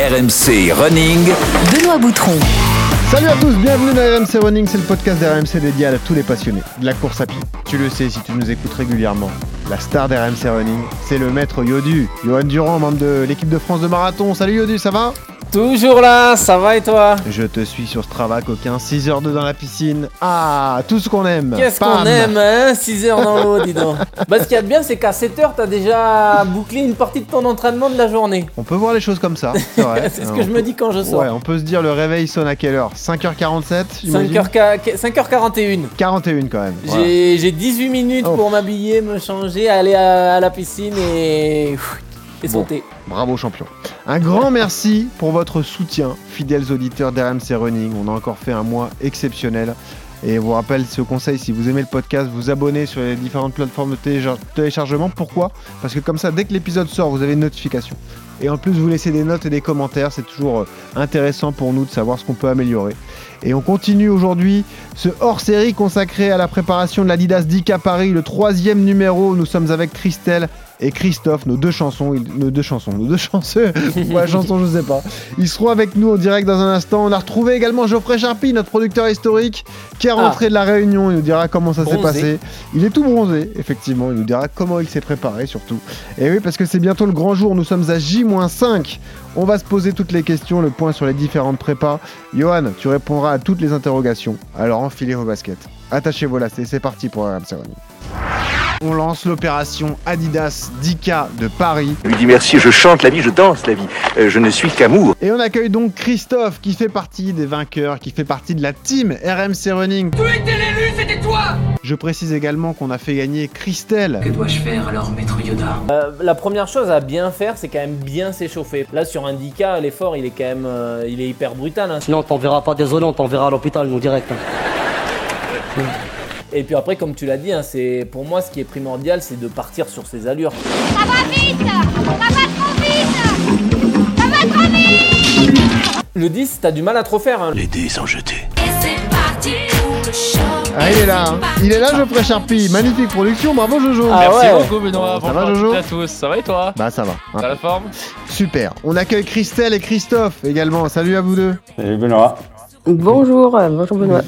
RMC Running. Benoît Boutron. Salut à tous, bienvenue dans RMC Running, c'est le podcast d'RMC dédié à tous les passionnés de la course à pied. Tu le sais si tu nous écoutes régulièrement. La star d'RMC Running, c'est le maître Yodu, Johan Durand, membre de l'équipe de France de marathon. Salut Yodu, ça va? Toujours là, ça va et toi Je te suis sur Strava, coquin, 6h2 dans la piscine. Ah, tout ce qu'on aime Qu'est-ce qu'on aime, hein 6 heures dans l'eau, dis donc. Bah, ce qu'il y a de bien, c'est qu'à 7 heures, t'as déjà bouclé une partie de ton entraînement de la journée. On peut voir les choses comme ça, c'est vrai. c'est ce que je me dis quand je sors. Ouais, on peut se dire le réveil sonne à quelle heure? 5h47 j'imagine 5h, 5h41. 41 quand même. voilà. J'ai j'ai 18 minutes Oh. pour m'habiller, me changer, aller à, à la piscine et, et Bon. sauter. Bravo champion. Un grand merci pour votre soutien, fidèles auditeurs d'RMC Running. On a encore fait un mois exceptionnel. Et je vous rappelle ce conseil, si vous aimez le podcast, vous abonnez sur les différentes plateformes de télécharge- téléchargement. Pourquoi? Parce que comme ça, dès que l'épisode sort, vous avez une notification. Et en plus, vous laissez des notes et des commentaires. C'est toujours euh, intéressant pour nous de savoir ce qu'on peut améliorer. Et on continue aujourd'hui ce hors-série consacré à la préparation de l'Adidas 10K Paris, le troisième numéro. Nous sommes avec Christelle et Christophe, nos deux chansons, ils- nos deux chansons, nos deux chanceux, ouais, chanson, je sais pas. Ils seront avec nous en direct dans un instant. On a retrouvé également Geoffrey Charpie, notre producteur historique, qui est Ah. rentré de la Réunion. Il nous dira comment ça s'est passé. Il est tout bronzé, effectivement. Il nous dira comment il s'est préparé, surtout. Et oui, parce que c'est bientôt le grand jour. Nous sommes à J-5. On va se poser toutes les questions, le point sur les différentes prépas. Johan, tu répondras à toutes les interrogations. Alors enfilez vos baskets. Attachez vos lacets, c'est parti pour RMC Running. On lance l'opération Adidas 10K de Paris. Je lui dis merci, je chante la vie, je danse la vie. Euh, je ne suis qu'amour. Et on accueille donc Christophe qui fait partie des vainqueurs, qui fait partie de la team RMC Running. Tu étais l'élu, c'était toi Je précise également qu'on a fait gagner Christelle. Que dois-je faire alors, maître Yoda? Euh, la première chose à bien faire, c'est quand même bien s'échauffer. Là, sur un 10K, l'effort, il est quand même euh, il est hyper brutal. hein. Sinon, on t'enverra pas désolé, on t'enverra à l'hôpital, nous direct. hein. Et puis après, comme tu l'as dit, hein, c'est pour moi ce qui est primordial, c'est de partir sur ses allures. Le 10, t'as du mal à trop faire. hein. Les dés sont jetés. Ah, il est là. hein. Il est là, Geoffrey Charpie. Magnifique production. Bravo, Jojo. Ah Merci ouais. beaucoup Benoît, Ça va, bonjour Jojo à tous, ça va et toi Bah, ça va. hein. T'as la forme Super. On accueille Christelle et Christophe également. Salut à vous deux. Salut Benoît. Bonjour, bonjour Benoît.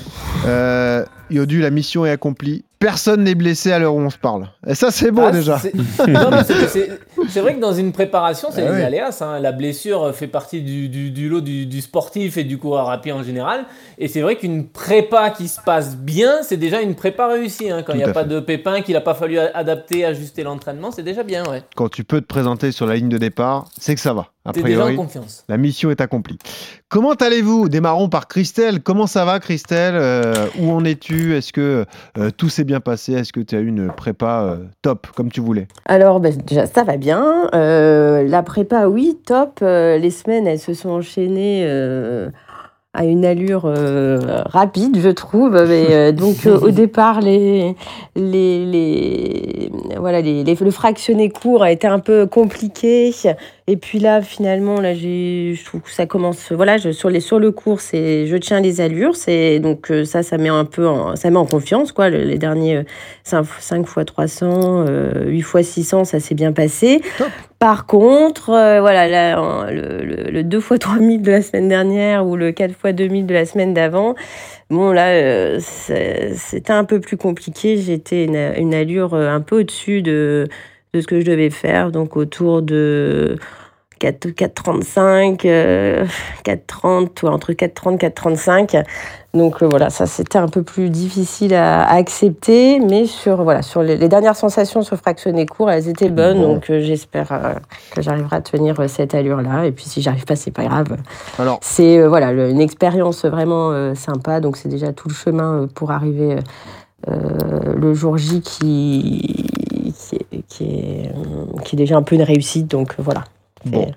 Euh, Yodu, la mission est accomplie. Personne n'est blessé à l'heure où on se parle. Et ça, c'est beau Ah, déjà. c'est- Non, mais c'est- c'est c'est vrai que dans une préparation, c'est Ah les oui. aléas. hein. La blessure fait partie du, du- du lot du, du sportif et du coureur à pied en général. Et c'est vrai qu'une prépa qui se passe bien, c'est déjà une prépa réussie. hein. Quand il n'y a pas fait. de pépin, qu'il n'a pas fallu adapter, ajuster l'entraînement, c'est déjà bien. Ouais. Quand tu peux te présenter sur la ligne de départ, c'est que ça va. A T'es déjà en priori, confiance. la mission est accomplie. Comment allez-vous? Démarrons par Christelle. Comment ça va, Christelle? Euh, Où en es-tu? Est-ce que euh, tout s'est bien passé? Est-ce que tu as eu une prépa euh, top, comme tu voulais? Alors, bah, déjà, ça va bien. Euh, la prépa, oui, top. Euh, les semaines, elles se sont enchaînées à une allure euh, rapide, je trouve. Mais, euh, donc, euh, au départ, les, les, les, voilà, les, les- le fractionné court a été un peu compliqué. Et puis là, finalement, là, j'ai, je trouve que ça commence. Voilà, je, sur, les, sur le cours, c'est, je tiens les allures. C'est, donc, euh, ça, ça met un peu en, ça met en confiance, quoi. Le- les derniers euh, 5, 5 fois 300, euh, 8 fois 600, ça s'est bien passé. Top. Par contre, euh, voilà, là, le, le, le 2 fois 3000 de la semaine dernière ou le 4 fois 2000 de la semaine d'avant, bon, là, euh, c'était un peu plus compliqué. J'étais une, une allure euh, un peu au-dessus de, de ce que je devais faire, donc autour de 4, 4,35, euh, 4,30, ou entre 4,30 4,35. Donc euh, voilà, ça c'était un peu plus difficile à, à accepter, mais sur voilà sur les, les dernières sensations sur fractionné court, elles étaient bonnes, Bon. donc euh, j'espère euh, que j'arriverai à tenir cette allure-là. Et puis si j'arrive pas, c'est pas grave. Alors, C'est voilà le- une expérience vraiment sympa, donc c'est déjà tout le chemin pour arriver le jour J qui qui est, qui est, euh, qui est déjà un peu une réussite. Donc euh, voilà. Bon.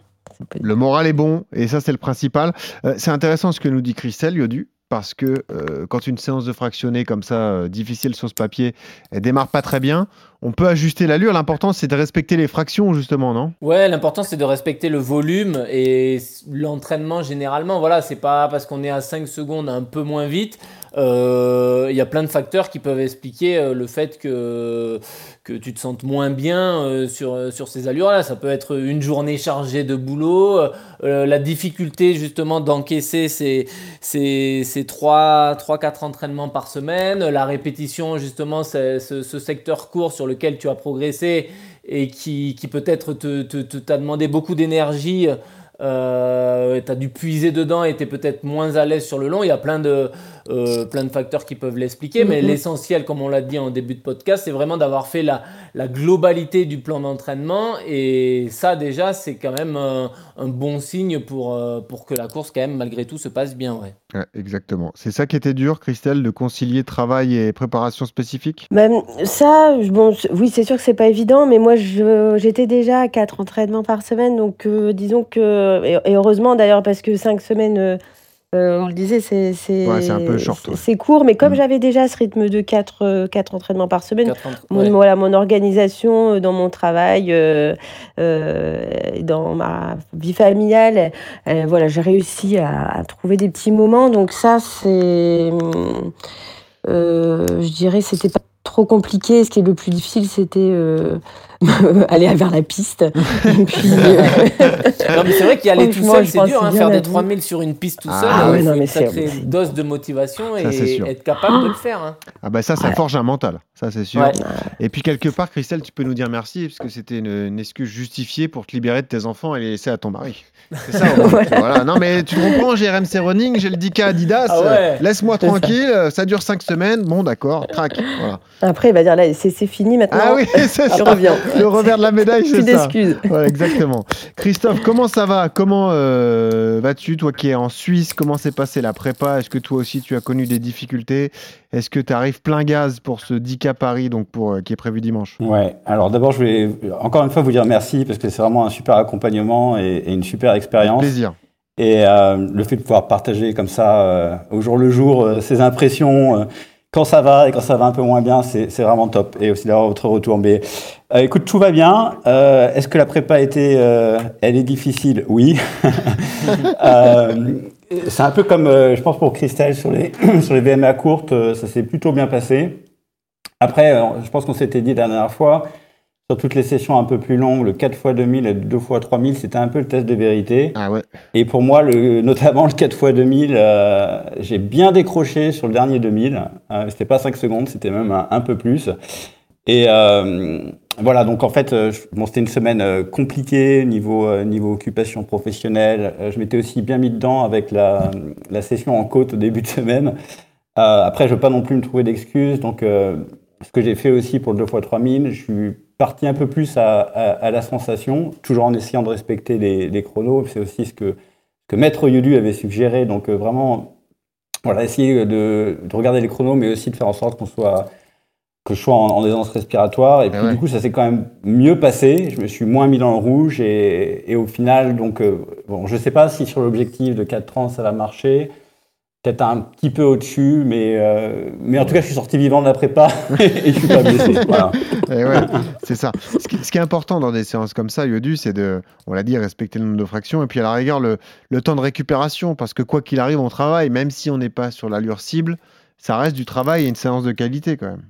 le moral est bon, et ça, c'est le principal. Euh, c'est intéressant ce que nous dit Christelle, Yodu. Parce que euh, quand une séance de fractionné comme ça, euh, difficile sur ce papier, elle démarre pas très bien, on peut ajuster l'allure. L'important, c'est de respecter les fractions, justement, non? Ouais, l'important, c'est de respecter le volume et l'entraînement généralement. Voilà, c'est pas parce qu'on est à 5 secondes un peu moins vite. Euh, Il y a plein de facteurs qui peuvent expliquer euh, le fait que, tu te sentes moins bien euh, sur, ces allures-là. Ça peut être une journée chargée de boulot, la difficulté justement d'encaisser ces, ces, ces 3-4 entraînements par semaine, la répétition justement, ce, ce secteur court sur lequel tu as progressé et qui, qui peut-être te, te, te, t'a demandé beaucoup d'énergie. Euh, tu as dû puiser dedans et tu es peut-être moins à l'aise sur le long. Il y a plein de, euh, plein de facteurs qui peuvent l'expliquer, mais Mhm. l'essentiel, comme on l'a dit en début de podcast, c'est vraiment d'avoir fait la, la globalité du plan d'entraînement. Et ça, déjà, c'est quand même un, un bon signe pour, euh, pour que la course, quand même, malgré tout, se passe bien. Ouais. Exactement. C'est ça qui était dur, Christelle, de concilier travail et préparation spécifique? Même ça, bon, oui, c'est sûr que c'est pas évident, mais moi, j'étais déjà à quatre entraînements par semaine, donc euh, disons que, et, et heureusement d'ailleurs, parce que cinq semaines, euh, euh, on le disait, c'est c'est Ouais, c'est un peu short, c'est- ouais. c'est court, mais comme Mm. j'avais déjà ce rythme de quatre, euh, quatre entraînements par semaine, mon, ouais. voilà, mon organisation euh, dans mon travail, euh, euh, dans ma vie familiale, euh, voilà, j'ai réussi à, à trouver des petits moments. Donc ça, c'est, euh, je dirais, c'était pas trop compliqué. Ce qui est le plus difficile, c'était euh, aller vers la piste. Et puis, euh, Non, mais c'est vrai qu'y aller tout seul, c'est dur. Hein, faire des vous. 3000 sur une piste tout Ah seul, ouais, non, faut mais une c'est- sacrée dose de motivation Ça, et être capable de le faire. hein. Ah bah ça, ça Ouais. forge un mental, ça c'est sûr. Ouais. Et puis quelque part, Christelle, tu peux nous dire merci, parce que c'était une, une excuse justifiée pour te libérer de tes enfants et les laisser à ton mari. C'est ça. Voilà. voilà. Non mais tu comprends, j'ai RMC Running, j'ai le 10K Adidas, Ah ouais. euh, laisse-moi ça. tranquille, euh, ça dure 5 semaines, bon d'accord, trac. Voilà. après, il va dire là, c'est fini maintenant. Ah oui, c'est je ça. reviens. Le revers de la médaille, Plus c'est ça. d'excuses. Ouais, exactement. Christophe, comment ça va? Comment euh, vas-tu, toi qui es en Suisse? Comment s'est passée la prépa? Est-ce que toi aussi tu as connu des difficultés? Est-ce que tu arrives plein gaz pour ce 10K Paris donc pour, euh, qui est prévu dimanche? Ouais, alors d'abord, je vais encore une fois vous dire merci parce que c'est vraiment un super accompagnement et, et une super expérience. Plaisir. Et euh, le fait de pouvoir partager comme ça euh, au jour le jour euh, ses impressions, euh, quand ça va et quand ça va un peu moins bien, c'est vraiment top. Et aussi d'avoir votre retour. Mais euh, écoute, tout va bien. Euh, Est-ce que la prépa euh, elle est difficile? Oui. Euh, c'est un peu comme, je pense pour Christelle sur les sur les VMA courtes, ça s'est plutôt bien passé. Après, je pense qu'on s'était dit la dernière fois, sur toutes les sessions un peu plus longues, le 4 x 2000 et le 2 x 3000, c'était un peu le test de vérité. Ah ouais. Et pour moi, le, notamment le 4 x 2000, euh, j'ai bien décroché sur le dernier 2000. Euh, c'était pas 5 secondes, c'était même un, un peu plus. Et euh, voilà, donc en fait, euh, bon, c'était une semaine euh, compliquée niveau, niveau occupation professionnelle. Je m'étais aussi bien mis dedans avec la, la session en côte au début de semaine. Après, je veux pas non plus me trouver d'excuses. Donc, ce que j'ai fait aussi pour le 2 x 3000, je suis parti un peu plus à, à, à la sensation, toujours en essayant de respecter les, les chronos. C'est aussi ce que, que Maître Yodu avait suggéré. Donc, euh, vraiment, voilà, essayer de, de regarder les chronos, mais aussi de faire en sorte qu'on soit que je sois en, en aisance respiratoire. Et puis, ouais. du coup, ça s'est quand même mieux passé. Je me suis moins mis dans le rouge. Et, et au final, donc, euh, bon, je sais pas si sur l'objectif de 4,30 ça va marcher. Peut-être un petit peu au-dessus, mais, euh, mais en tout cas, je suis sorti vivant de la prépa et je suis pas blessé. Voilà. Ouais, c'est ça. Ce qui, ce qui est important dans des séances comme ça, Yodu, c'est de, on l'a dit, respecter le nombre de fractions et puis à la rigueur le, le temps de récupération, parce que quoi qu'il arrive, on travaille, même si on n'est pas sur l'allure cible, ça reste du travail et une séance de qualité quand même.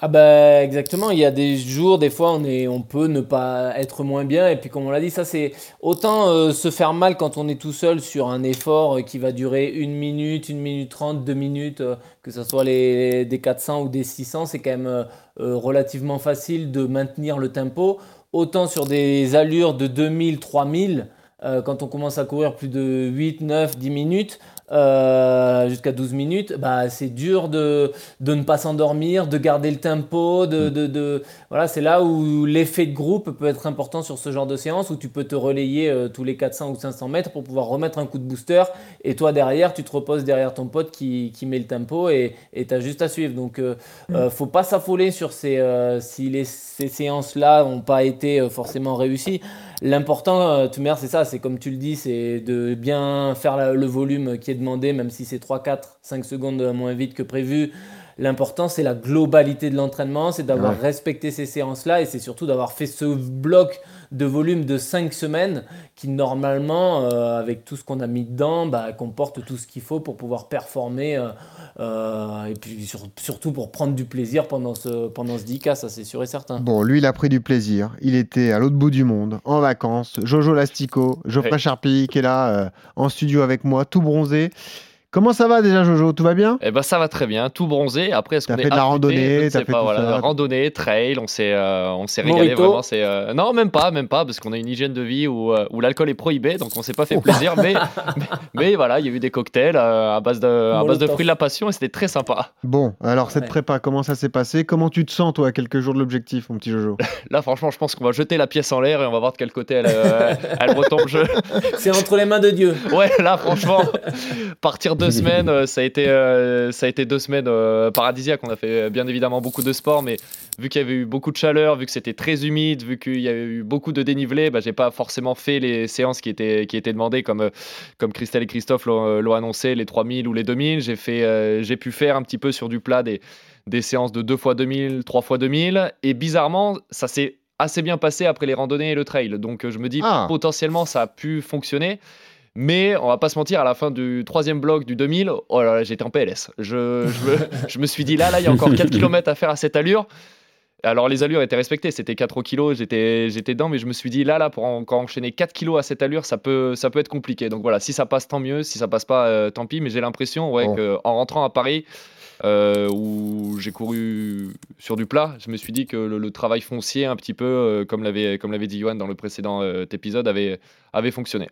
Ah bah exactement, il y a des jours, des fois on, est, on peut ne pas être moins bien et puis comme on l'a dit, ça c'est autant euh, se faire mal quand on est tout seul sur un effort euh, qui va durer une minute, une minute trente, deux minutes, euh, que ce soit les, des 400 ou des 600, c'est quand même relativement facile de maintenir le tempo. Autant sur des allures de 2000, 3000, euh, quand on commence à courir plus de 8, 9, 10 minutes, euh, jusqu'à 12 minutes, bah, c'est dur de, de ne pas s'endormir, de garder le tempo, de, de, de- voilà, c'est là où l'effet de groupe peut être important sur ce genre de séance où tu peux te relayer euh, tous les 400 ou 500 mètres pour pouvoir remettre un coup de booster et toi derrière, tu te reposes derrière ton pote qui, qui met le tempo et tu as juste à suivre. Donc, euh, euh, faut pas s'affoler sur ces, si les, ces séances-là n'ont pas été forcément réussies. L'important, euh, tout c'est ça, c'est comme tu le dis, c'est de bien faire le volume qui est demandé, même si c'est 3, 4, 5 secondes moins vite que prévu. L'important c'est la globalité de l'entraînement, c'est d'avoir Ouais. respecté ces séances-là et c'est surtout d'avoir fait ce bloc de volume de 5 semaines qui normalement, euh, avec tout ce qu'on a mis dedans, bah, comporte tout ce qu'il faut pour pouvoir performer euh, euh, et puis sur- surtout pour prendre du plaisir pendant ce, pendant ce 10K, ça c'est sûr et certain. Bon, lui, il a pris du plaisir. Il était à l'autre bout du monde, en vacances. Jojo Lastico, Geoffrey Ouais. Charpie qui est là en studio avec moi, tout bronzé. Comment ça va déjà, Jojo? Tout va bien? Eh ben ça va très bien, tout bronzé. Après, est-ce T'as qu'on est fait de la randonnée, fait pas. tout Voilà, ça. randonnée, trail, on s'est, euh, on s'est régalé Morito. vraiment. C'est euh, non, même pas, même pas, parce qu'on a une hygiène de vie où, euh, où l'alcool est prohibé, donc on s'est pas fait plaisir. mais, mais, mais voilà, il y a eu des cocktails euh, à base de, à base de fruits de la passion et c'était très sympa. Bon, alors cette Ouais. prépa, comment ça s'est passé? Comment tu te sens, toi, à quelques jours de l'objectif, mon petit Jojo? Là, franchement, je pense qu'on va jeter la pièce en l'air et on va voir de quel côté elle, euh, elle retombe. Je- C'est entre les mains de Dieu. Ouais, là, franchement, partir deux semaines, euh, ça a été, euh, ça a été deux semaines euh, paradisiaques. On a fait bien évidemment beaucoup de sport, mais vu qu'il y avait eu beaucoup de chaleur, vu que c'était très humide, vu qu'il y avait eu beaucoup de dénivelé, bah, j'ai pas forcément fait les séances qui étaient, qui étaient demandées, comme, comme Christelle et Christophe l'ont annoncé, les 3000 ou les 2000. J'ai fait, j'ai pu faire un petit peu sur du plat des, des séances de 2 x 2000, 3 x 2000, et bizarrement, ça s'est assez bien passé après les randonnées et le trail. Donc je me dis Ah. potentiellement ça a pu fonctionner. Mais on va pas se mentir, à la fin du troisième bloc du 2000, oh là là, j'étais en PLS. Je, je, me, je me suis dit là, là, il y a encore 4 km à faire à cette allure. Alors les allures étaient respectées, c'était 4 kg, j'étais j'étais dedans, mais je me suis dit là, là, pour encore enchaîner 4 kg à cette allure, ça peut, ça peut être compliqué. Donc voilà, si ça passe, tant mieux. Si ça passe pas, euh, tant pis. Mais j'ai l'impression ouais, Bon. qu'en rentrant à Paris, euh, où j'ai couru sur du plat, je me suis dit que le, le travail foncier, un petit peu, euh, comme l'avait comme l'avait dit Johan dans le précédent euh, épisode, avait, avait fonctionné.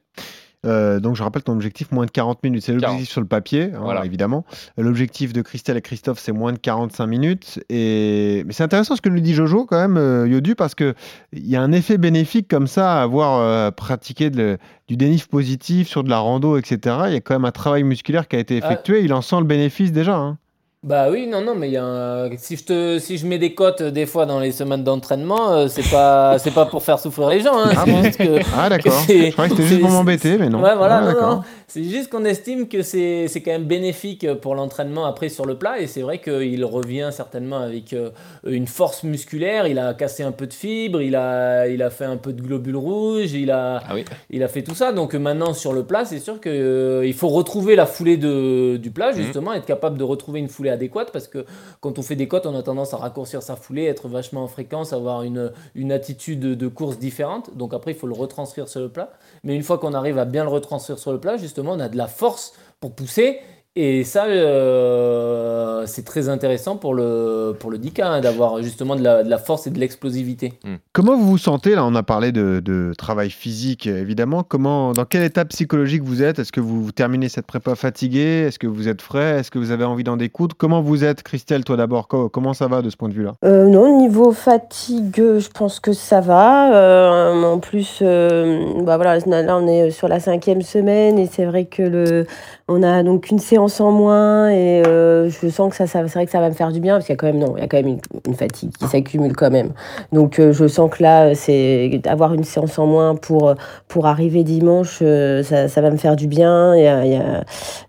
Euh, donc je rappelle ton objectif moins de 40 minutes, c'est l'objectif 40. sur le papier, hein, Voilà. évidemment. L'objectif de Christelle et Christophe c'est moins de 45 minutes. Et mais c'est intéressant ce que nous dit Jojo quand même, euh, Yodu, parce que il y a un effet bénéfique comme ça à avoir euh, pratiqué de- du dénif positif sur de la rando, etc. Il y a quand même un travail musculaire qui a été effectué. Il en sent le bénéfice déjà. hein. Bah oui, non, non, mais il y a un- si je te, si je mets des cotes euh, des fois dans les semaines d'entraînement, euh, c'est pas, c'est pas pour faire souffrir les gens. hein, Ah c'est bon juste que Ah d'accord. Je croyais que c'était juste pour m'embêter, mais non. Ouais, voilà, Ah, non, d'accord. non. C'est juste qu'on estime que c'est quand même bénéfique pour l'entraînement après sur le plat. Et c'est vrai qu'il revient certainement avec euh, une force musculaire. Il a cassé un peu de fibres, il a, il a fait un peu de globules rouges, il a, Ah oui. il a fait tout ça. Donc euh, maintenant sur le plat, c'est sûr qu'il faut retrouver la foulée de, du plat, justement, être capable de retrouver une foulée adéquate. Parce que quand on fait des côtes, on a tendance à raccourcir sa foulée, être vachement en fréquence, avoir une, une attitude de course différente. Donc après, il faut le retranscrire sur le plat. Mais une fois qu'on arrive à bien le retranscrire sur le plat, justement, on a de la force pour pousser. Et ça, euh, c'est très intéressant pour le, pour le 10K, hein, d'avoir justement de la, de la force et de l'explosivité. Comment vous vous sentez là On a parlé de, de travail physique évidemment. Comment, dans quel état psychologique vous êtes? Est-ce que vous terminez cette prépa fatigué Est-ce que vous êtes frais? Est-ce que vous avez envie d'en découdre? Comment vous êtes, Christelle, toi d'abord? Co- Comment ça va de ce point de vue-là? Euh, non, niveau fatigue, je pense que ça va. Euh, en plus, euh, bah voilà, là on est sur la cinquième semaine et c'est vrai que le, on a donc une séance en moins et euh, je sens que ça, c'est vrai que ça va me faire du bien parce qu'il y a quand même non, il y a quand même une, fatigue qui s'accumule quand même. Donc euh, je sens que là, c'est avoir une séance en moins pour pour arriver dimanche, euh, ça, va me faire du bien. Y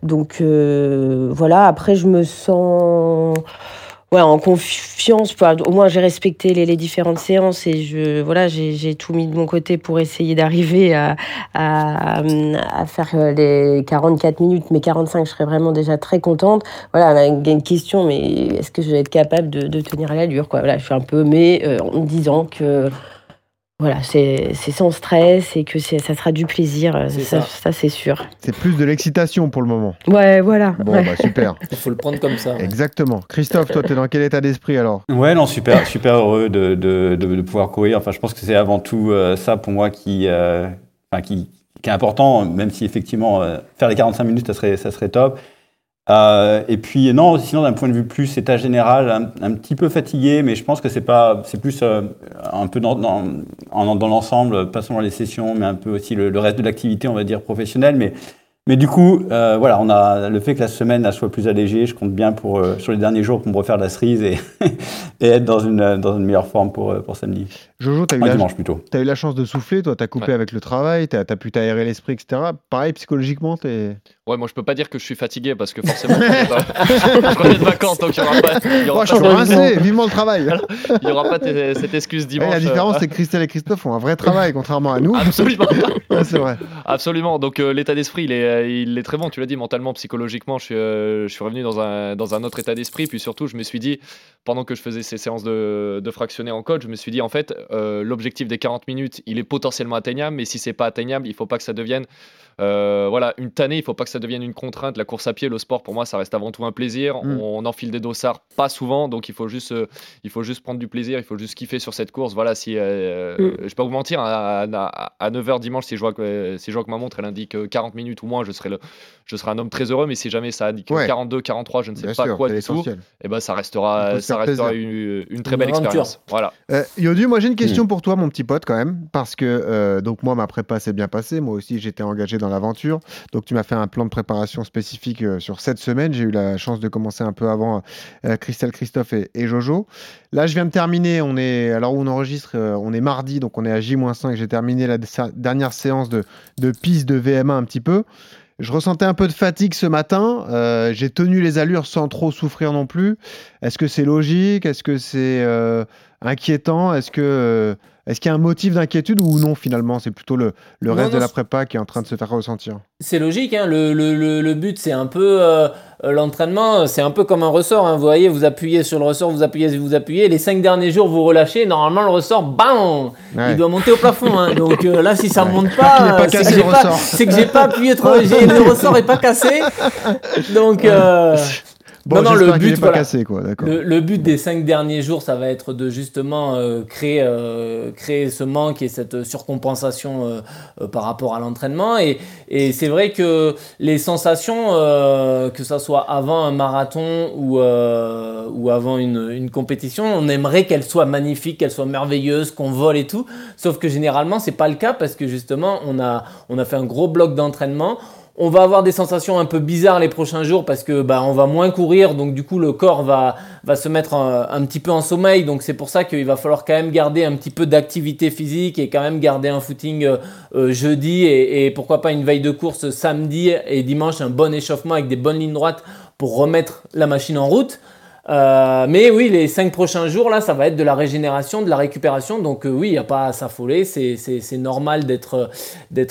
donc voilà. Après, je me sens ouais, en confiance. Au moins, j'ai respecté les, les différentes séances et je, voilà, j'ai tout mis de mon côté pour essayer d'arriver à, à, à faire euh, les 44 minutes. Mais 45, je serais vraiment déjà très contente. Voilà, on a une, une question, mais est-ce que je vais être capable de, de tenir l'allure quoi? Voilà, je suis un peu, mais euh, en me disant que. Voilà, c'est sans stress et que ça sera du plaisir, euh, C'est ça, ça. ça c'est sûr. C'est plus de l'excitation pour le moment. Ouais, voilà. Bon, ouais. bah super. Il faut le prendre comme ça. Exactement. Christophe, toi, tu es dans quel état d'esprit alors? Ouais, non, super, super heureux de, de, de, de pouvoir courir. Enfin, je pense que c'est avant tout euh, ça pour moi qui, euh, enfin, qui, qui est important, même si effectivement euh, faire les 45 minutes, ça serait, ça serait top. Euh, et puis non, sinon d'un point de vue plus état général, un, petit peu fatigué, mais je pense que c'est pas, c'est plus euh, un peu dans, dans, en- dans l'ensemble, pas seulement les sessions, mais un peu aussi le, le reste de l'activité, on va dire professionnelle. Mais Mais du coup, euh, voilà, on a le fait que la semaine elle soit plus allégée. Je compte bien pour euh, sur les derniers jours pour me refaire de la cerise et, et être dans une dans une meilleure forme pour euh, pour samedi. Jojo, Enfin, plutôt. t'as eu la chance de souffler, toi, t'as coupé Ouais. avec le travail, t'as as pu t'aérer l'esprit, etc. Pareil, psychologiquement, t'es. Ouais, moi je peux pas dire que je suis fatigué parce que forcément je reviens de- vacances donc il y aura pas, y aura Oh, je suis rincé, vivement le travail. il y aura pas cette excuse Ouais, dimanche. la différence, euh, c'est que Christelle et Christophe ont un vrai travail, contrairement à nous. Absolument. Ouais, c'est vrai. Absolument. Donc euh, l'état d'esprit, il est, euh, il est très bon. Tu l'as dit, mentalement, psychologiquement, je suis, euh, suis revenu dans un, dans un autre état d'esprit. Puis surtout, je me suis dit, pendant que je faisais ces séances de, de fractionner en code, je me suis dit, en fait, euh, l'objectif des 40 minutes, il est potentiellement atteignable. Mais si c'est pas atteignable, il faut pas que ça devienne euh, voilà, une tannée. Il faut pas que ça devienne une contrainte. La course à pied, le sport, pour moi, ça reste avant tout un plaisir. Mm. On, enfile des dossards pas souvent. Donc il faut juste, euh, il faut juste prendre du plaisir. Il faut juste kiffer sur cette course. Voilà, si euh, Mm. je vais pas vous mentir, à, à- à 9h dimanche, si je vois que, si je vois que ma montre elle indique euh, 40 minutes ou moins, je serai, le, je serai un homme très heureux. Mais si jamais ça indique Ouais. 42, 43, je ne sais Bien pas sûr, quoi c'est du tout, l'essentiel. et ben ça restera, ça restera une, une très belle aventure. expérience. Voilà. Euh, Yodu, moi j'ai une question Mm. pour toi, mon petit pote, quand même, parce que euh, donc moi ma prépa s'est bien passée, moi aussi j'étais engagé dans l'aventure, donc tu m'as fait un plan de préparation spécifique euh, sur cette semaine. J'ai eu la chance de commencer un peu avant euh, Christelle, Christophe et, et Jojo. Là, je viens de terminer. On est alors où on enregistre, euh, on est mardi, donc on est à J-5. J'ai terminé la dernière séance de, de piste de VMA un petit peu. Je ressentais un peu de fatigue ce matin. Euh, J'ai tenu les allures sans trop souffrir non plus. Est-ce que c'est logique? Est-ce que c'est euh, inquiétant? Est-ce que euh, est-ce qu'il y a un motif d'inquiétude ou non finalement? C'est plutôt le, le Non, reste non, de la prépa qui est en train de se faire ressentir. C'est logique, hein, le, le, le, but c'est un peu euh, l'entraînement, c'est un peu comme un ressort. hein, vous voyez, vous appuyez sur le ressort, vous appuyez, vous appuyez. Les cinq derniers jours, vous relâchez. Normalement, le ressort, bam, Ouais. il doit monter au plafond. hein. Donc euh, là, si ça Ouais. monte pas, pas euh, c'est que j'ai pas, ressort. c'est que j'ai pas appuyé trop. le ressort est pas cassé. Donc euh, Bon, non, non, le but, pas voilà. cassé quoi. D'accord. le, le but des cinq derniers jours, ça va être de justement euh, créer, euh, créer ce manque et cette surcompensation euh, par rapport à l'entraînement. Et, et c'est vrai que les sensations, que ça soit avant un marathon ou, ou avant une, une compétition, on aimerait qu'elles soient magnifiques, qu'elles soient merveilleuses, qu'on vole et tout. Sauf que généralement, c'est pas le cas parce que justement, on a, on a fait un gros bloc d'entraînement. On va avoir des sensations un peu bizarres les prochains jours parce que bah, on va moins courir, donc du coup le corps va, va se mettre un, un petit peu en sommeil. Donc c'est pour ça qu'il va falloir quand même garder un petit peu d'activité physique et quand même garder un footing euh, euh, jeudi et pourquoi pas une veille de course samedi et dimanche, un bon échauffement avec des bonnes lignes droites pour remettre la machine en route. Euh, mais oui, les cinq prochains jours, là, ça va être de la régénération, de la récupération. Donc euh, oui, il n'y a pas à s'affoler. C'est, normal d'être,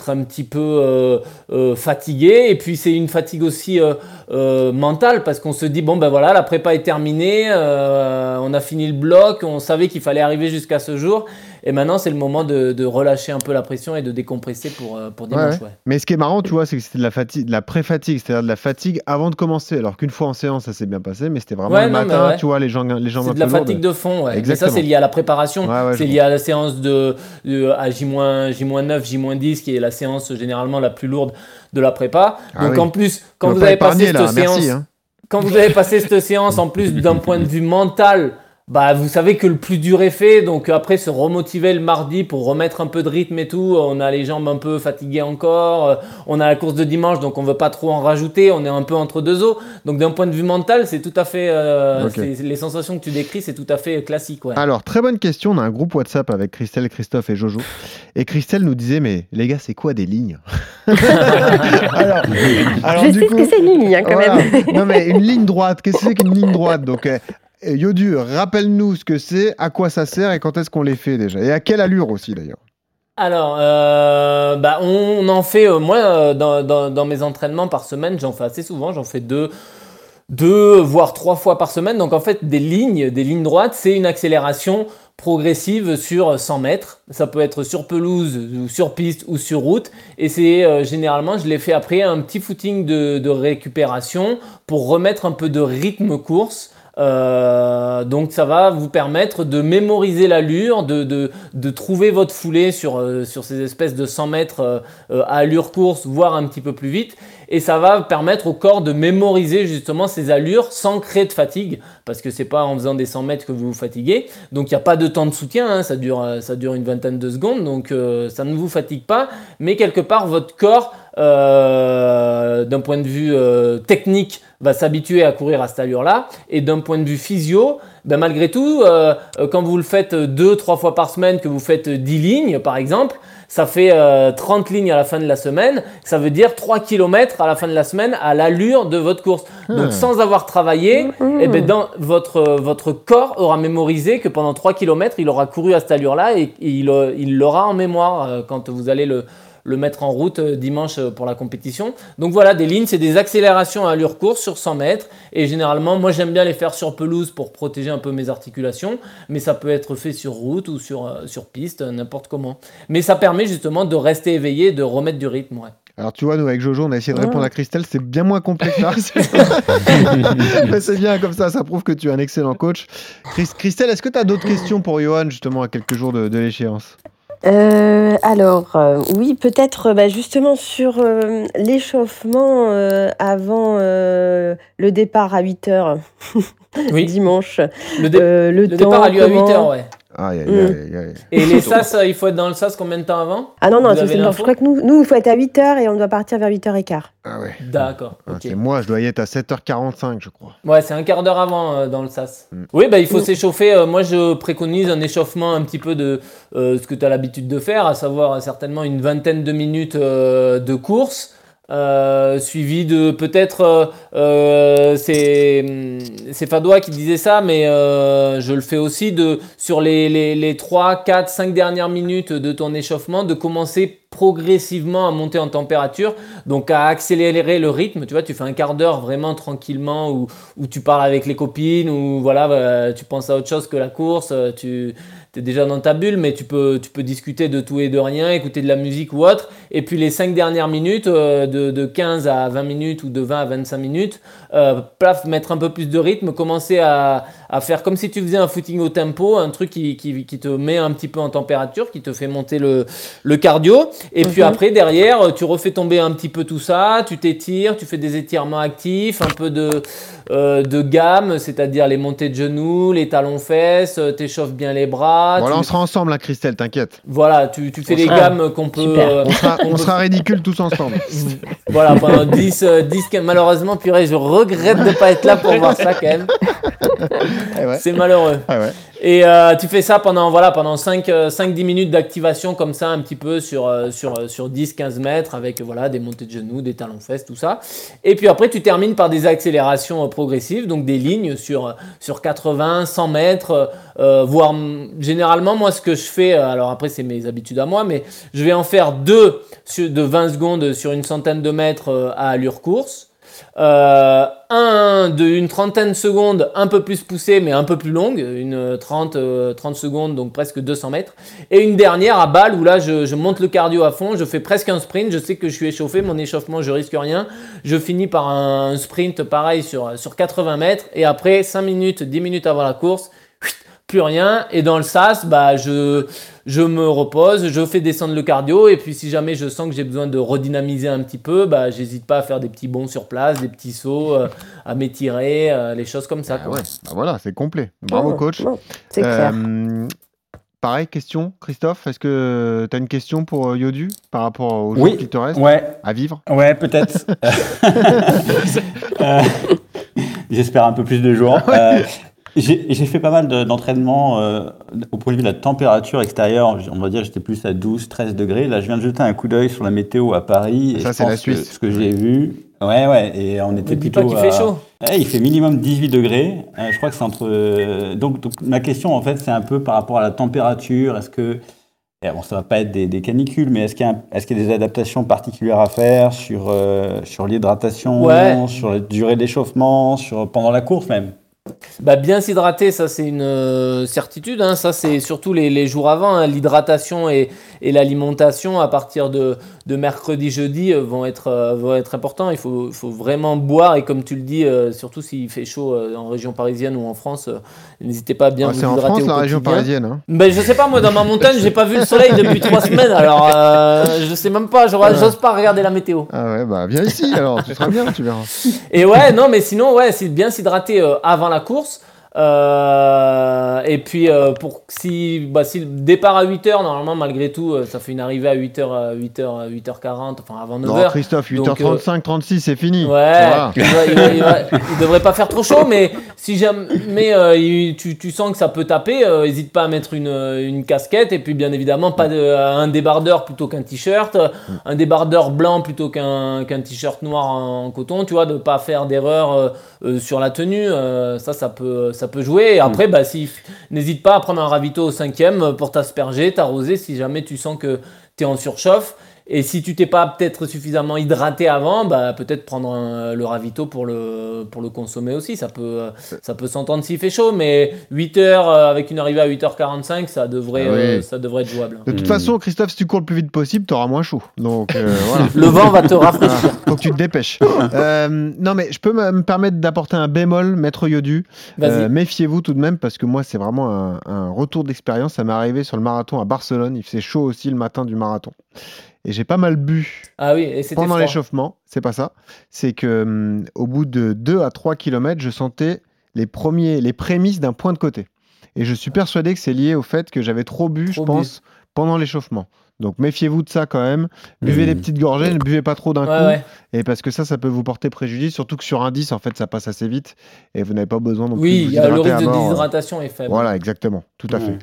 un petit peu euh, fatigué. Et puis c'est une fatigue aussi mentale parce qu'on se dit, bon ben voilà, la prépa est terminée, on a fini le bloc, on savait qu'il fallait arriver jusqu'à ce jour. Et maintenant, c'est le moment de, de relâcher un peu la pression et de décompresser pour, euh, pour dimanche. Ouais. ouais. Mais ce qui est marrant, tu vois, c'est que c'était de la fatigue, de la pré-fatigue, c'est-à-dire de la fatigue avant de commencer. Alors qu'une fois en séance, ça s'est bien passé, mais c'était vraiment Ouais, le non, matin, tu vois, les jambes, les jambes C'est de la fatigue de fond. Mais Exactement. ça, c'est lié à la préparation. C'est lié à la séance de, de- à J-, J-9, J-10, qui est la séance généralement la plus lourde de la prépa. Ah Donc oui. en plus, quand vous avez passé cette là, séance, merci. hein. quand vous avez passé cette séance, en plus d'un point de vue mental, bah vous savez que le plus dur est fait. Donc après, se remotiver le mardi pour remettre un peu de rythme et tout. On a les jambes un peu fatiguées encore. Euh, On a la course de dimanche, donc on veut pas trop en rajouter. On est un peu entre deux eaux. Donc d'un point de vue mental, c'est tout à fait. euh, Les sensations que tu décris, c'est tout à fait classique. Ouais. Alors, très bonne question. On a un groupe WhatsApp avec Christelle, Christophe et Jojo. Et Christelle nous disait, mais les gars, c'est quoi des lignes? Alors, alors, je du sais coup, ce que c'est une ligne hein, quand voilà. même. non, mais une ligne droite, qu'est-ce que c'est qu'une ligne droite? Donc, euh, Yodu, rappelle-nous ce que c'est, à quoi ça sert et quand est-ce qu'on les fait déjà. Et à quelle allure aussi d'ailleurs. Alors, euh, bah, on en fait, euh, moi, euh, dans, mes entraînements par semaine, j'en fais assez souvent, j'en fais deux, deux, voire trois fois par semaine. Donc, en fait, des lignes, des lignes droites, c'est une accélération progressive sur 100 mètres. Ça peut être sur pelouse, ou sur piste ou sur route. Et c'est généralement, je les fais après un petit footing de récupération pour remettre un peu de rythme course. Euh, donc ça va vous permettre de mémoriser l'allure, de, de, de trouver votre foulée sur, euh, sur ces espèces de 100 mètres euh, à allure course, voire un petit peu plus vite. Et ça va permettre au corps de mémoriser justement ces allures sans créer de fatigue, parce que c'est pas en faisant des 100 mètres que vous vous fatiguez. Donc il n'y a pas de temps de soutien, hein, ça, dure, ça dure une vingtaine de secondes, donc ça ne vous fatigue pas. Mais quelque part, votre corps d'un point de vue technique, va s'habituer à courir à cette allure-là. Et d'un point de vue physio, ben malgré tout, euh, euh, quand vous le faites deux, trois fois par semaine, que vous faites 10 lignes par exemple, ça fait euh, 30 lignes à la fin de la semaine. Ça veut dire 3 km à la fin de la semaine à l'allure de votre course. Donc sans avoir travaillé, eh ben, dans votre, votre corps aura mémorisé que pendant 3 km, il aura couru à cette allure-là et, et il euh, il l'aura en mémoire euh, quand vous allez le, le mettre en route euh, dimanche euh, pour la compétition. Donc voilà, des lignes, c'est des accélérations à allure course sur 100 mètres. Et généralement, moi j'aime bien les faire sur pelouse pour protéger un peu mes articulations. Mais ça peut être fait sur route ou sur, euh, sur piste, n'importe comment. Mais ça permet justement de rester éveillé, de remettre du rythme. Ouais. Alors tu vois, nous avec Jojo, on a essayé de répondre à Christelle, c'est bien moins complet que ça. Mais c'est bien comme ça, ça prouve que tu es un excellent coach. Chris- Christelle, est-ce que tu as d'autres questions pour Johan justement à quelques jours de, de l'échéance? Euh, alors, euh, oui, peut-être euh, bah, justement sur euh, l'échauffement euh, avant euh, le départ à 8 heures Oui. dimanche. Le, dé- le, le temps, départ a lieu à 8 comment- heures, ouais. Aïe, aïe, Mm. aïe, aïe. Et les SAS, euh, il faut être dans le SAS combien de temps avant Ah non, non, ça, non, je crois que nous, nous, il faut être à 8 heures et on doit partir vers 8h15. Ah ouais. D'accord. Ah, ok. c'est moi, je dois y être à 7h45, je crois. Ouais, c'est un quart d'heure avant euh, dans le SAS. Mm. Oui, bah, il faut Mm. s'échauffer. Euh, moi, je préconise un échauffement un petit peu de euh, ce que tu as l'habitude de faire, à savoir certainement une vingtaine de minutes euh, de course. Euh, suivi de peut-être euh, euh, c'est hum, c'est Fadois qui disait ça mais je le fais aussi de sur les, les, les 3, 4, 5 dernières minutes de ton échauffement de commencer progressivement à monter en température donc à accélérer le rythme. Tu vois tu fais un quart d'heure vraiment tranquillement où, où tu parles avec les copines ou voilà tu penses à autre chose que la course tu es déjà dans ta bulle mais tu peux tu peux discuter de tout et de rien écouter de la musique ou autre. Et puis les 5 dernières minutes euh, de, de 15 à 20 minutes ou de 20 à 25 minutes euh, mettre un peu plus de rythme commencer à, à faire comme si tu faisais un footing au tempo un truc qui, qui, qui te met un petit peu en température qui te fait monter le, le cardio et puis Mhm. après, derrière, tu refais tomber un petit peu tout ça, tu t'étires, tu fais des étirements actifs, un peu de, euh, de gamme, c'est-à-dire les montées de genoux, les talons-fesses, euh, t'échauffes bien les bras. Voilà, tu- on sera ensemble, hein, Christelle, t'inquiète. Voilà, tu, tu fais On les sera- gammes qu'on peut. Euh, On sera, on peut- sera ridicules tous ensemble. Voilà, pendant 10, euh, 10, 15 malheureusement, purée, je regrette de pas être là pour voir ça quand même. Eh ouais. C'est malheureux. Ouais. Et euh, tu fais ça pendant, voilà, pendant 5, 5-10 minutes d'activation comme ça, un petit peu sur, euh, sur, euh, sur 10-15 mètres avec voilà, des montées de genoux, des talons-fesses, tout ça. Et puis après, tu termines par des accélérations euh, progressives, donc des lignes sur, euh, sur 80, 100 mètres, euh, voire mm, généralement, moi, ce que je fais, euh, alors après, c'est mes habitudes à moi, mais je vais en faire deux de 20 secondes sur une centaine de mètres euh, à allure course. Euh, un de une trentaine de secondes un peu plus poussé mais un peu plus longue, une 30, euh, 30 secondes donc presque 200 mètres. Et une dernière à balle où là je, je monte le cardio à fond, je fais presque un sprint, je sais que je suis échauffé, mon échauffement je risque rien. Je finis par un, un sprint pareil sur, sur 80 mètres et après 5 minutes, 10 minutes avant la course, plus rien. Et dans le sas, bah, je, je me repose, je fais descendre le cardio. Et puis, si jamais je sens que j'ai besoin de redynamiser un petit peu, bah, j'hésite pas à faire des petits bonds sur place, des petits sauts, euh, à m'étirer, euh, les choses comme ça. Ah ouais. Bah voilà, c'est complet. Bravo, coach. c'est clair. Euh, pareil, question, Christophe, est-ce que tu as une question pour euh, Yodu par rapport aux jours Oui. qu'il te reste Ouais, à vivre? Ouais, peut-être. Euh, J'espère un peu plus de jours. J'ai fait pas mal de- d'entraînements euh, au point de vue de la température extérieure. On va dire j'étais plus à 12, 13 degrés. Là, je viens de jeter un coup d'œil sur la météo à Paris. Et Ça, c'est la que Suisse. Ce que j'ai vu. Ouais, ouais. Et on était plutôt. pas qu'il fait chaud. Ouais, il fait minimum 18 degrés. Euh, je crois que c'est entre. euh, donc, donc, ma question, en fait, c'est un peu par rapport à la température. Est-ce que. et bon, ça va pas être des, des canicules, mais est-ce qu'il y, est-ce qu'il y a des adaptations particulières à faire sur, euh, sur l'hydratation, Ouais. sur la durée d'échauffement, sur, pendant la course même? Bah, bien s'hydrater, ça c'est une euh, certitude. hein. Ça c'est surtout les, les jours avant. hein. L'hydratation et, et l'alimentation à partir de, de mercredi, jeudi euh, vont être, euh, vont être importants. Il faut, faut vraiment boire et comme tu le dis, euh, surtout s'il fait chaud euh, en région parisienne ou en France, euh, n'hésitez pas à bien Ah, vous C'est en hydrater France, la région parisienne. hein. Ben, je sais pas, moi, dans ma montagne, j'ai pas vu le soleil depuis trois semaines, alors je sais même pas, j'ose pas regarder la météo. Ah ouais, bah viens ici alors, tu seras bien, tu verras. Et ouais, non, mais sinon, ouais, c'est bien s'hydrater avant la course course euh, et puis, euh, pour, si, bah, si le départ à 8h, normalement, malgré tout, euh, ça fait une arrivée à 8h, 8h, 8h40, enfin avant 9h. Non, Christophe, Donc, 8h35, 36, c'est fini. Ouais, il, va- il va- il va- il devrait pas faire trop chaud, mais si jamais euh, tu, tu sens que ça peut taper, n'hésite pas à mettre une, une casquette et puis bien évidemment pas de, un débardeur plutôt qu'un t-shirt, un débardeur blanc plutôt qu'un qu'un t-shirt noir en coton, tu vois, de pas faire d'erreur sur la tenue, ça ça peut ça peut jouer. Et après, bah si n'hésite pas à prendre un ravito au cinquième pour t'asperger, t'arroser si jamais tu sens que tu es en surchauffe. Et si tu t'es pas peut-être suffisamment hydraté avant, bah peut-être prendre un- le ravito pour le, pour le consommer aussi. Ça peut, ça peut s'entendre s'il fait chaud, mais 8 heures euh, avec une arrivée à 8h45, ça devrait, Ah oui. euh, ça devrait être jouable. De toute Hmm. façon, Christophe, si tu cours le plus vite possible, t'auras moins chaud. Donc euh, voilà. Le vent va te rafraîchir. Voilà. Faut que tu te dépêches. Euh, non, mais je peux me me permettre d'apporter un bémol, maître Yodu. Euh, Méfiez-vous tout de même parce que moi, c'est vraiment un, un retour d'expérience. Ça m'est arrivé sur le marathon à Barcelone. Il faisait chaud aussi le matin du marathon. Et j'ai pas mal bu ah oui, et pendant l'échauffement. C'est pas ça. C'est que hum, au bout de 2 à 3 km, je sentais les, premiers, les prémices d'un point de côté. Et je suis persuadé que c'est lié au fait que j'avais trop bu, je bu. pense, pendant l'échauffement. Donc méfiez-vous de ça quand même. Buvez Mhm. des petites gorgées, ne buvez pas trop d'un Ouais, coup. ouais. Et parce que ça, ça peut vous porter préjudice, surtout que sur un 10, en fait, ça passe assez vite et vous n'avez pas besoin non plus Oui, de vous il y a le risque de déshydratation est faible. Voilà, exactement, tout à fait.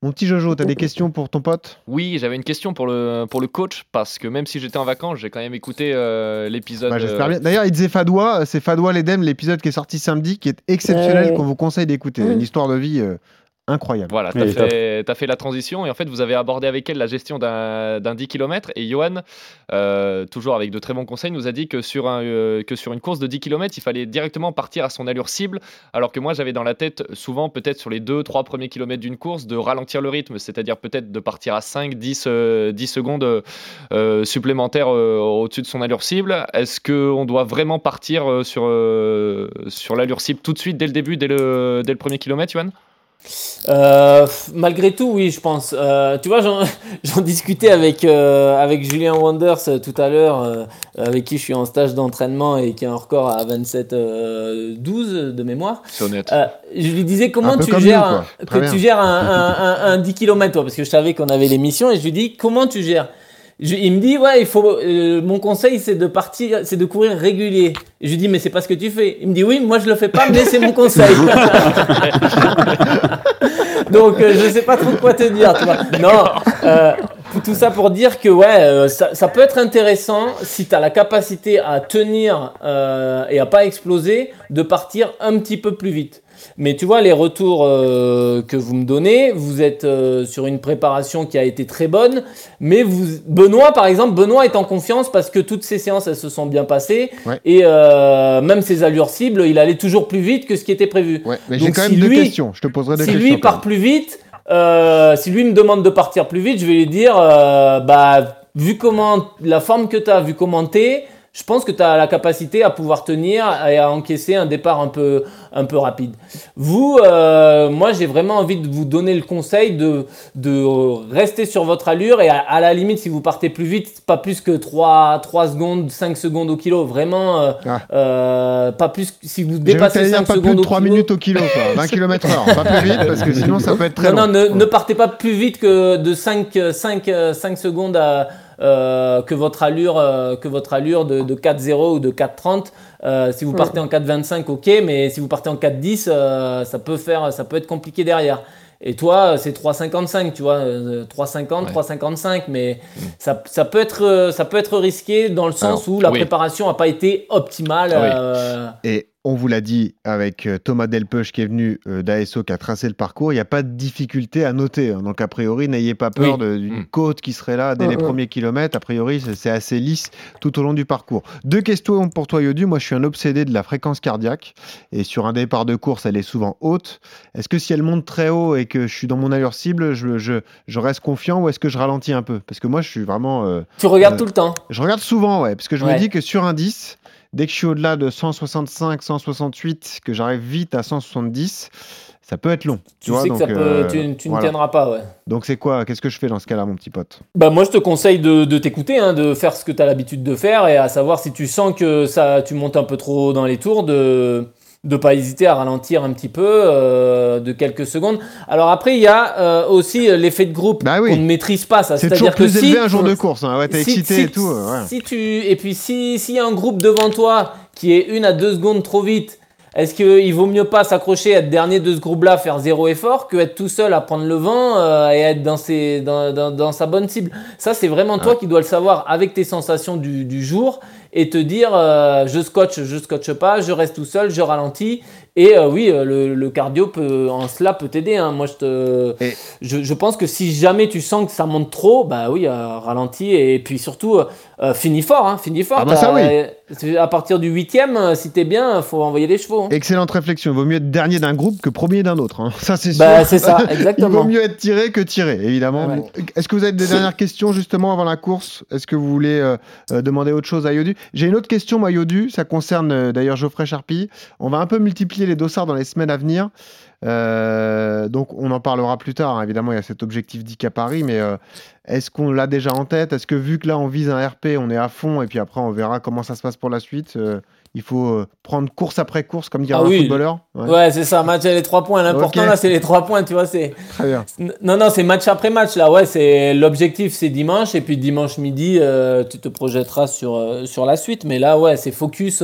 Mon petit Jojo, tu as des questions pour ton pote? Oui, j'avais une question pour le, pour le coach, parce que même si j'étais en vacances, j'ai quand même écouté euh, l'épisode. Bah, J'espère euh, bien. D'ailleurs, il disait Fadois, c'est Fadois l'Edem, l'épisode qui est sorti samedi, qui est exceptionnel, Ouais. qu'on vous conseille d'écouter. Mhm. Une histoire de vie euh, incroyable. Voilà, est top. fait, la transition et en fait vous avez abordé avec elle la gestion d'un d'un 10 km et Johan, euh, toujours avec de très bons conseils, nous a dit que sur, un, euh, que sur une course de 10 km il fallait directement partir à son allure cible alors que moi j'avais dans la tête souvent peut-être sur les 2-3 premiers kilomètres d'une course de ralentir le rythme, c'est-à-dire peut-être de partir à 5-10 euh, 10 secondes euh, supplémentaires euh, au-dessus de son allure cible. Est-ce qu'on doit vraiment partir euh, sur, euh, sur l'allure cible tout de suite dès le début, dès le, dès le premier kilomètre Johan? Euh, malgré tout, oui, je pense. Euh, tu vois, j'en discutais avec, euh, avec Julien Wonders euh, tout à l'heure, euh, avec qui je suis en stage d'entraînement et qui a un record à 27-12 de mémoire. Honnête. Euh, je lui disais comment tu gères, nous, que tu gères un, un- un- un 10 km, toi, parce que je savais qu'on avait l'émission, et je lui dis comment tu gères? Je- il me dit ouais, il faut. euh, mon conseil c'est de partir, c'est de courir régulier. Et je lui dis mais c'est pas ce que tu fais. Il me dit oui, moi je le fais pas, mais c'est mon conseil. Donc euh, je sais pas trop quoi te dire, tu vois. Non, euh, tout ça pour dire que ouais, euh, ça, ça peut être intéressant si tu as la capacité à tenir euh, et à pas exploser, de partir un petit peu plus vite. Mais tu vois, les retours euh, que vous me donnez, vous êtes euh, sur une préparation qui a été très bonne, mais vous, Benoît, par exemple, Benoît est en confiance parce que toutes ces séances, elles se sont bien passées, Ouais. et euh, même ses allures cibles, il allait toujours plus vite que ce qui était prévu. Ouais, mais j'ai quand si même deux lui- questions. Je te poserai deux Si questions. lui part plus vite, euh, si lui me demande de partir plus vite, je vais lui dire, euh, bah, vu comment la forme que tu as, vu comment t'es, je pense que tu as la capacité à pouvoir tenir et à encaisser un départ un peu, un peu rapide. Vous, euh, moi, j'ai vraiment envie de vous donner le conseil de, de rester sur votre allure et à, à la limite, si vous partez plus vite, pas plus que 3, 3 secondes, 5 secondes au kilo. Vraiment, euh, Ah. euh, pas plus, si vous dépassez dire 5 pas plus secondes de au 3 kilo. minutes au kilo, quoi. 20 km heure. Pas plus vite, parce que sinon ça peut être très non, long. non, ne, ne partez pas plus vite que de 5, 5, 5 secondes à, que votre allure, euh, que votre allure de, de 4-0 ou de 4-30. Euh, si vous partez en 4-25, ok, mais si vous partez en 4-10, euh, ça, peut faire, ça peut être compliqué derrière. Et toi, c'est 3,55, tu vois, euh, 3,50, Ouais. 3,55, mais ça, ça, peut être, euh, ça peut être risqué dans le sens où la oui. préparation n'a pas été optimale. Oui. euh, Et on vous l'a dit avec euh, Thomas Delpeuch qui est venu euh, d'ASO, qui a tracé le parcours, il n'y a pas de difficulté à noter. hein. Donc a priori, n'ayez pas peur Oui. d'une Mm. côte qui serait là dès les premiers kilomètres. A priori, c'est- c'est assez lisse tout au long du parcours. Deux questions pour toi, Yodu. Moi, je suis un obsédé de la fréquence cardiaque. Et sur un départ de course, elle est souvent haute. Est-ce que si elle monte très haut et que je suis dans mon allure cible, je, je- je reste confiant ou est-ce que je ralentis un peu? Parce que moi, je suis vraiment... euh, tu regardes Euh, tout le temps. je regarde souvent, ouais, parce que je me dis que sur un 10, dès que je suis au-delà de 165, 168, que j'arrive vite à 170, ça peut être long. Tu, vois, sais que donc, ça peut, euh, tu, tu ne tiendras pas, ouais. Donc c'est quoi Qu'est-ce que je fais dans ce cas-là, mon petit pote? Bah moi je te conseille de, de t'écouter, hein, de faire ce que tu as l'habitude de faire et à savoir si tu sens que ça, tu montes un peu trop dans les tours, de, de pas hésiter à ralentir un petit peu euh, de quelques secondes. Alors après, il y a euh, aussi l'effet de groupe Bah oui. qu'on ne maîtrise pas. Ça, C'est c'est-à-dire toujours que plus si élevé un jour de course. Hein. Ouais, t'es si- excité si- et tout. euh, ouais. si tu et puis si s'il y a un groupe devant toi qui est une à deux secondes trop vite, est-ce qu'il vaut mieux pas s'accrocher à être dernier de ce groupe-là, faire zéro effort, que être tout seul à prendre le vent euh, et être dans, ses, dans, dans, dans sa bonne cible? Ça, c'est vraiment toi qui dois le savoir avec tes sensations du, du jour et te dire euh, je scotche, je scotche pas, je reste tout seul, je ralentis. Et euh, oui, euh, le, le cardio peut, en cela peut t'aider. hein. Moi, je, te, Et- je, je pense que si jamais tu sens que ça monte trop, bah oui, euh, ralentis et puis surtout finis fort, hein, finis fort. Ah bah ça, oui. À partir du huitième, si t'es bien, faut envoyer les chevaux. hein. Excellente réflexion. Il vaut mieux être dernier d'un groupe que premier d'un autre. Ça, c'est sûr. Bah c'est ça, Il vaut exactement. mieux être tiré que tiré, évidemment. Ouais. Est-ce que vous avez des dernières questions justement avant la course? Est-ce que vous voulez demander autre chose à Yodu J'ai une autre question, moi, Yodu. Ça concerne euh, d'ailleurs Geoffrey Charpie. On va un peu multiplier les dossards dans les semaines à venir. Euh, donc, on en parlera plus tard. hein. Évidemment, il y a cet objectif 10 à Paris, mais euh, est-ce qu'on l'a déjà en tête? Est-ce que vu que là, on vise un RP, on est à fond et puis après, on verra comment ça se passe pour la suite Il faut euh, prendre course après course, comme dirait Ah un oui. footballeur Ouais, Ouais, c'est ça, match les trois points. L'important là, c'est les trois points, tu vois. C'est Très bien. non, non, c'est match après match là. Ouais, c'est l'objectif, c'est dimanche et puis dimanche midi, euh, tu te projetteras sur euh, sur la suite. Mais là, ouais, c'est focus.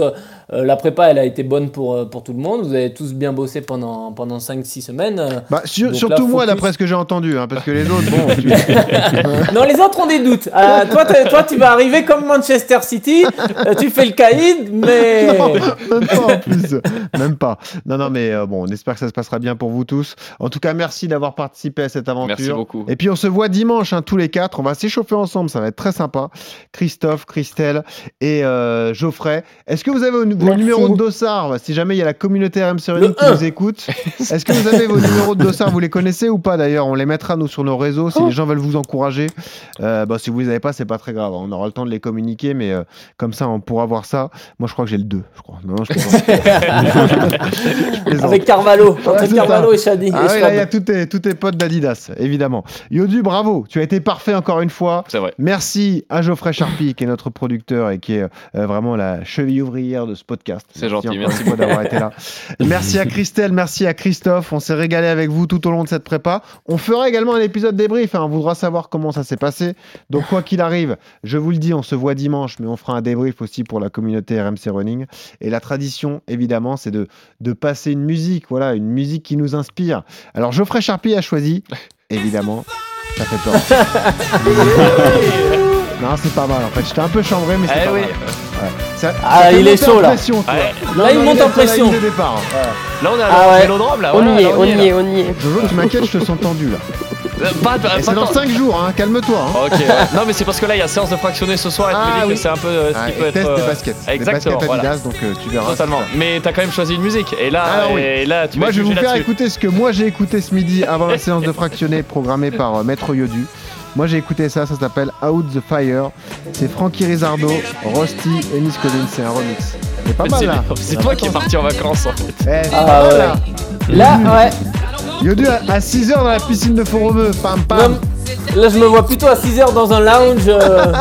Euh, la prépa, elle a été bonne pour euh, pour tout le monde. Vous avez tous bien bossé pendant pendant 5-6 semaines. euh. Bah, sur- Donc surtout là, moi, d'après ce que j'ai entendu, hein, parce que les autres, bon. tu- Non, les autres ont des doutes. Euh, toi, toi, tu vas arriver comme Manchester City. tu fais le caïd, mais Non, même pas en plus. Même pas. Non, non, mais euh, bon, on espère que ça se passera bien pour vous tous. En tout cas, merci d'avoir participé à cette aventure. Merci beaucoup. Et puis on se voit dimanche, hein, tous les quatre. On va s'échauffer ensemble, ça va être très sympa. Christophe, Christelle et euh, Geoffrey. Est-ce que vous avez vos, vos Merci. numéros de dossard Si jamais il y a la communauté RMC Running Le qui nous écoute, est-ce que vous avez vos numéros de dossard Vous les connaissez ou pas d'ailleurs On les mettra nous sur nos réseaux si Oh. les gens veulent vous encourager. Euh, bah, si vous les avez pas, c'est pas très grave. On aura le temps de les communiquer, mais euh, comme ça, on pourra voir ça. Moi, je crois que j'ai le 2, je crois. Non, je plaisante. avec Carvalho, entre Carvalho ça. et Shadi. Ah et oui, là, il y a tous tes, tous tes potes d'Adidas, évidemment. Yodu, bravo, tu as été parfait encore une fois. C'est vrai. Merci à Geoffrey Charpie, qui est notre producteur et qui est euh, vraiment la cheville ouvrière de ce podcast. C'est gentil, merci fois d'avoir été là. Merci à Christelle, merci à Christophe. On s'est régalé avec vous tout au long de cette prépa. On fera également un épisode débrief. hein. On voudra savoir comment ça s'est passé. Donc, quoi qu'il arrive, je vous le dis, on se voit dimanche, mais on fera un débrief aussi pour la communauté RMC Running. Et la tradition, évidemment, c'est de, de passer une musique, voilà, une musique qui nous inspire. Alors, Geoffrey Charpie a choisi, évidemment, ça fait peur. non, c'est pas mal en fait. J'étais un peu chambré, mais c'est Eh pas oui. mal. Ouais. Ça- Ah, il est chaud, en là. pression, toi. Ouais. Là, il monte en pression. départ. Là, on est à Ah ouais. vélodrome, là. On y est, on y est, on y est. Jojo, tu m'inquiètes, je te sens tendu là. Euh, Pas, pas, Et pas c'est dans tant- 5 jours, hein. calme-toi. hein. Ok, non mais c'est parce que là il y a séance de fractionner ce soir et tu Ah oui. que c'est un peu euh, ce Ah, qui et peut être teste euh, des baskets. exactement, Des baskets voilà. Adidas, donc euh, tu verras. totalement. Mais t'as quand même choisi une musique et là, Alors oui. et là tu Moi, je vais vous faire écouter ce que moi j'ai écouté ce midi avant la séance de fractionné programmée par euh, Maître Yodu. Moi, j'ai écouté ça, ça s'appelle Out the Fire. C'est Frankie Rizardo, Rusty et Miss Collins. C'est un remix. C'est pas mal c'est- là. C'est toi qui es parti en vacances en fait. Eh, Ah, pas mal, ouais. là. Là, ouais. Yodu à, 6h dans la piscine de Font-Romeu. Pam pam. Là, je me vois plutôt à 6h dans un lounge euh,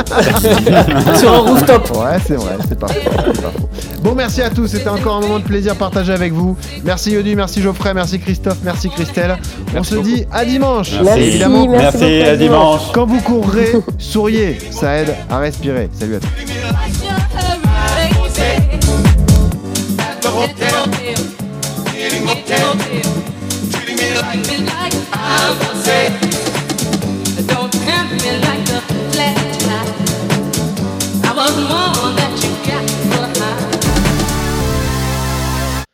sur un rooftop. Ouais, c'est vrai, c'est pas, faux, c'est pas faux. Bon, merci à tous. C'était encore un moment de plaisir partagé avec vous. Merci Yodu, merci Geoffrey, merci Christophe, merci Christelle. On Merci se dit à dimanche. Merci, évidemment, merci, à dimanche. quand vous courrez, souriez. Ça aide à respirer. Salut à tous. Getting